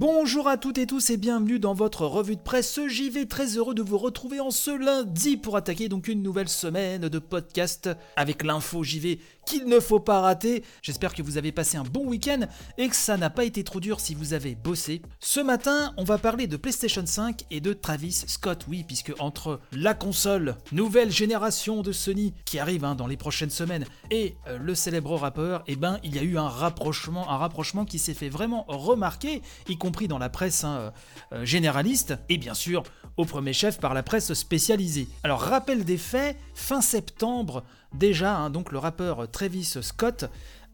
Bonjour à toutes et tous et bienvenue dans votre revue de presse JV. Très heureux de vous retrouver en ce lundi pour attaquer donc une nouvelle semaine de podcast avec l'info JV qu'il ne faut pas rater. J'espère que vous avez passé un bon week-end et que ça n'a pas été trop dur si vous avez bossé. Ce matin, on va parler de PlayStation 5 et de Travis Scott. Oui, puisque entre la console nouvelle génération de Sony qui arrive hein, dans les prochaines semaines et euh, le célèbre rappeur, eh ben il y a eu un rapprochement, un rapprochement qui s'est fait vraiment remarquer, dans la presse hein, euh, généraliste et bien sûr au premier chef par la presse spécialisée. Alors rappel des faits, fin septembre déjà, hein, donc le rappeur Travis Scott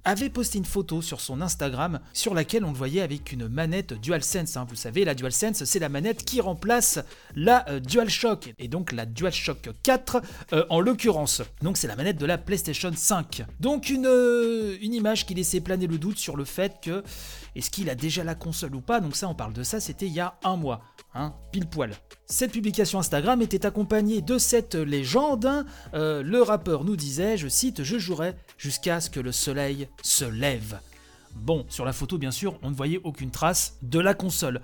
avait posté une photo sur son Instagram sur laquelle on le voyait avec une manette DualSense. Hein. Vous savez, la DualSense, c'est la manette qui remplace la euh, DualShock, et donc la DualShock 4 euh, en l'occurrence. Donc c'est la manette de la PlayStation 5. Donc une, euh, une image qui laissait planer le doute sur le fait que est-ce qu'il a déjà la console ou pas? Donc ça, on parle de ça, c'était il y a un mois. Hein, pile poil. Cette publication Instagram était accompagnée de cette légende. Hein. le rappeur nous disait, je cite, Je jouerai jusqu'à ce que le soleil se lève. Bon, sur la photo, bien sûr, on ne voyait aucune trace de la console.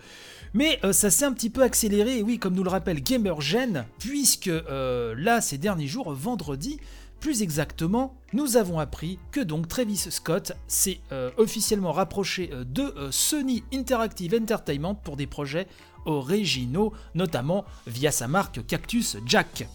Mais euh, ça s'est un petit peu accéléré, et oui, comme nous le rappelle GamerGen, puisque euh, là, ces derniers jours, vendredi, plus exactement, nous avons appris que donc Travis Scott s'est euh, officiellement rapproché de Sony Interactive Entertainment pour des projets originaux, notamment via sa marque Cactus Jack.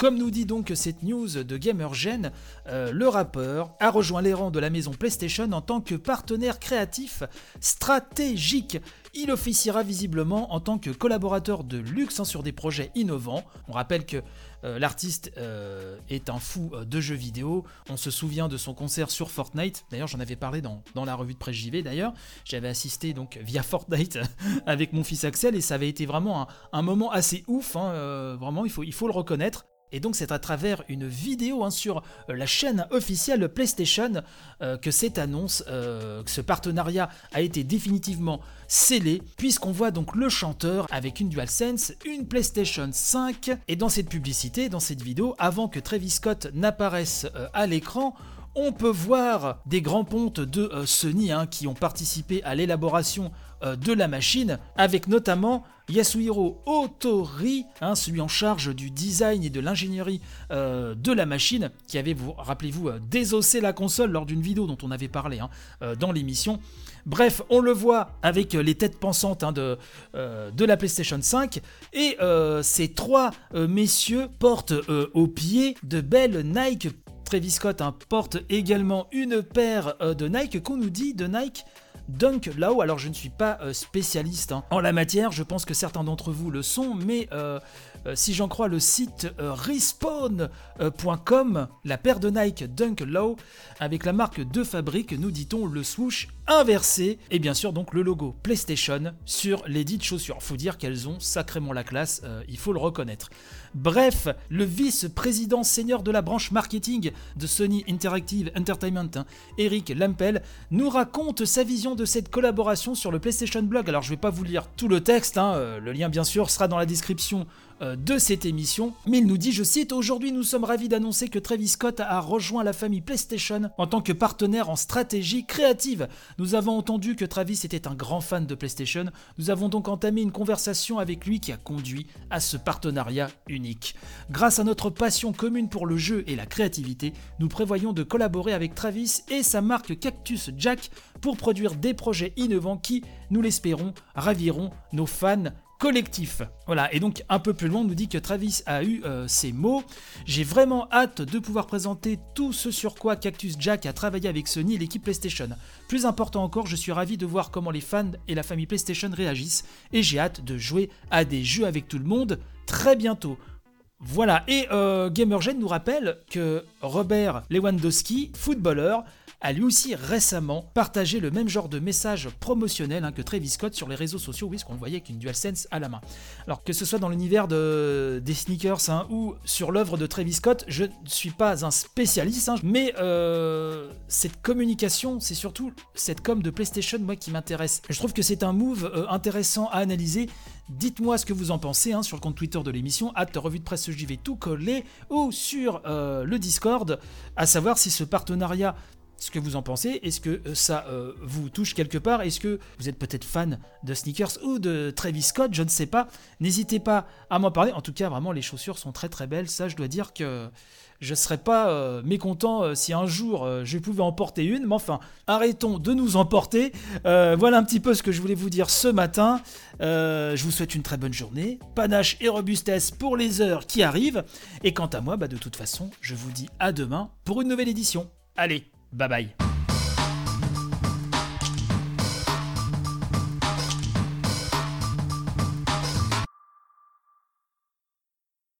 Comme nous dit donc cette news de GamerGen, euh, le rappeur a rejoint les rangs de la maison PlayStation en tant que partenaire créatif stratégique. Il officiera visiblement en tant que collaborateur de luxe hein, sur des projets innovants. On rappelle que euh, l'artiste euh, est un fou de jeux vidéo. On se souvient de son concert sur Fortnite. D'ailleurs, j'en avais parlé dans, la revue de presse JV. D'ailleurs, j'avais assisté donc via Fortnite avec mon fils Axel et ça avait été vraiment un, moment assez ouf. Hein, vraiment, il faut, il faut le reconnaître. Et donc c'est à travers une vidéo hein, sur euh, la chaîne officielle PlayStation euh, que cette annonce, euh, que ce partenariat a été définitivement scellé, puisqu'on voit donc le chanteur avec une DualSense, une PlayStation 5, et dans cette publicité, dans cette vidéo, avant que Travis Scott n'apparaisse à l'écran, on peut voir des grands pontes de Sony hein, qui ont participé à l'élaboration de la machine, avec notamment Yasuhiro Otori, hein, celui en charge du design et de l'ingénierie euh, de la machine, qui avait, vous rappelez-vous, euh, désossé la console lors d'une vidéo dont on avait parlé hein, euh, dans l'émission. Bref, on le voit avec les têtes pensantes hein, de, de, la PlayStation 5. Et ces trois messieurs portent au pied de belles Nike. Travis Scott porte également une paire de Nike qu'on nous dit de Nike Dunk Lao. Alors je ne suis pas euh, spécialiste hein. en la matière, je pense que certains d'entre vous le sont, mais euh, euh, si j'en crois le site respawn.com, la paire de Nike Dunk Low avec la marque de fabrique, nous dit-on le swoosh inversé et bien sûr donc le logo PlayStation sur les dites chaussures. Faut dire qu'elles ont sacrément la classe, il faut le reconnaître. Bref, le vice-président senior de la branche marketing de Sony Interactive Entertainment, hein, Eric Lampel, nous raconte sa vision de cette collaboration sur le PlayStation Blog. Alors je vais pas vous lire tout le texte, hein, euh, le lien bien sûr sera dans la description de cette émission, mais il nous dit, je cite, Aujourd'hui nous sommes ravis d'annoncer que Travis Scott a rejoint la famille PlayStation en tant que partenaire en stratégie créative. Nous avons entendu que Travis était un grand fan de PlayStation, nous avons donc entamé une conversation avec lui qui a conduit à ce partenariat unique. Grâce à notre passion commune pour le jeu et la créativité, nous prévoyons de collaborer avec Travis et sa marque Cactus Jack pour produire des projets innovants qui, nous l'espérons, raviront nos fans collectifs. Voilà, et donc un peu plus loin, on nous dit que Travis a eu euh, ces mots. J'ai vraiment hâte de pouvoir présenter tout ce sur quoi Cactus Jack a travaillé avec Sony et l'équipe PlayStation. Plus important encore, je suis ravi de voir comment les fans et la famille PlayStation réagissent, et j'ai hâte de jouer à des jeux avec tout le monde très bientôt. Voilà, et euh, GamerGen nous rappelle que Robert Lewandowski, footballeur, a lui aussi récemment partagé le même genre de message promotionnel hein, que Travis Scott sur les réseaux sociaux, oui, ce qu'on voyait avec une DualSense à la main. Alors que ce soit dans l'univers de, des sneakers hein, ou sur l'œuvre de Travis Scott, je ne suis pas un spécialiste, hein, mais euh, cette communication, c'est surtout cette com de PlayStation, moi, qui m'intéresse. Je trouve que c'est un move euh, intéressant à analyser. Dites-moi ce que vous en pensez sur le compte Twitter de l'émission, at revue de presse JV tout collé, ou sur euh, le Discord, à savoir si ce partenariat ce que vous en pensez. Est-ce que euh, ça euh, vous touche quelque part? Est-ce que vous êtes peut-être fan de sneakers ou de Travis Scott? Je ne sais pas. N'hésitez pas à m'en parler. En tout cas, vraiment, les chaussures sont très très belles. Ça, je dois dire que je ne serais pas euh, mécontent si un jour je pouvais en porter une. Mais enfin, arrêtons de nous emporter. voilà un petit peu ce que je voulais vous dire ce matin. je vous souhaite une très bonne journée. Panache et robustesse pour les heures qui arrivent. Et quant à moi, bah, de toute façon, je vous dis à demain pour une nouvelle édition. Allez, bye bye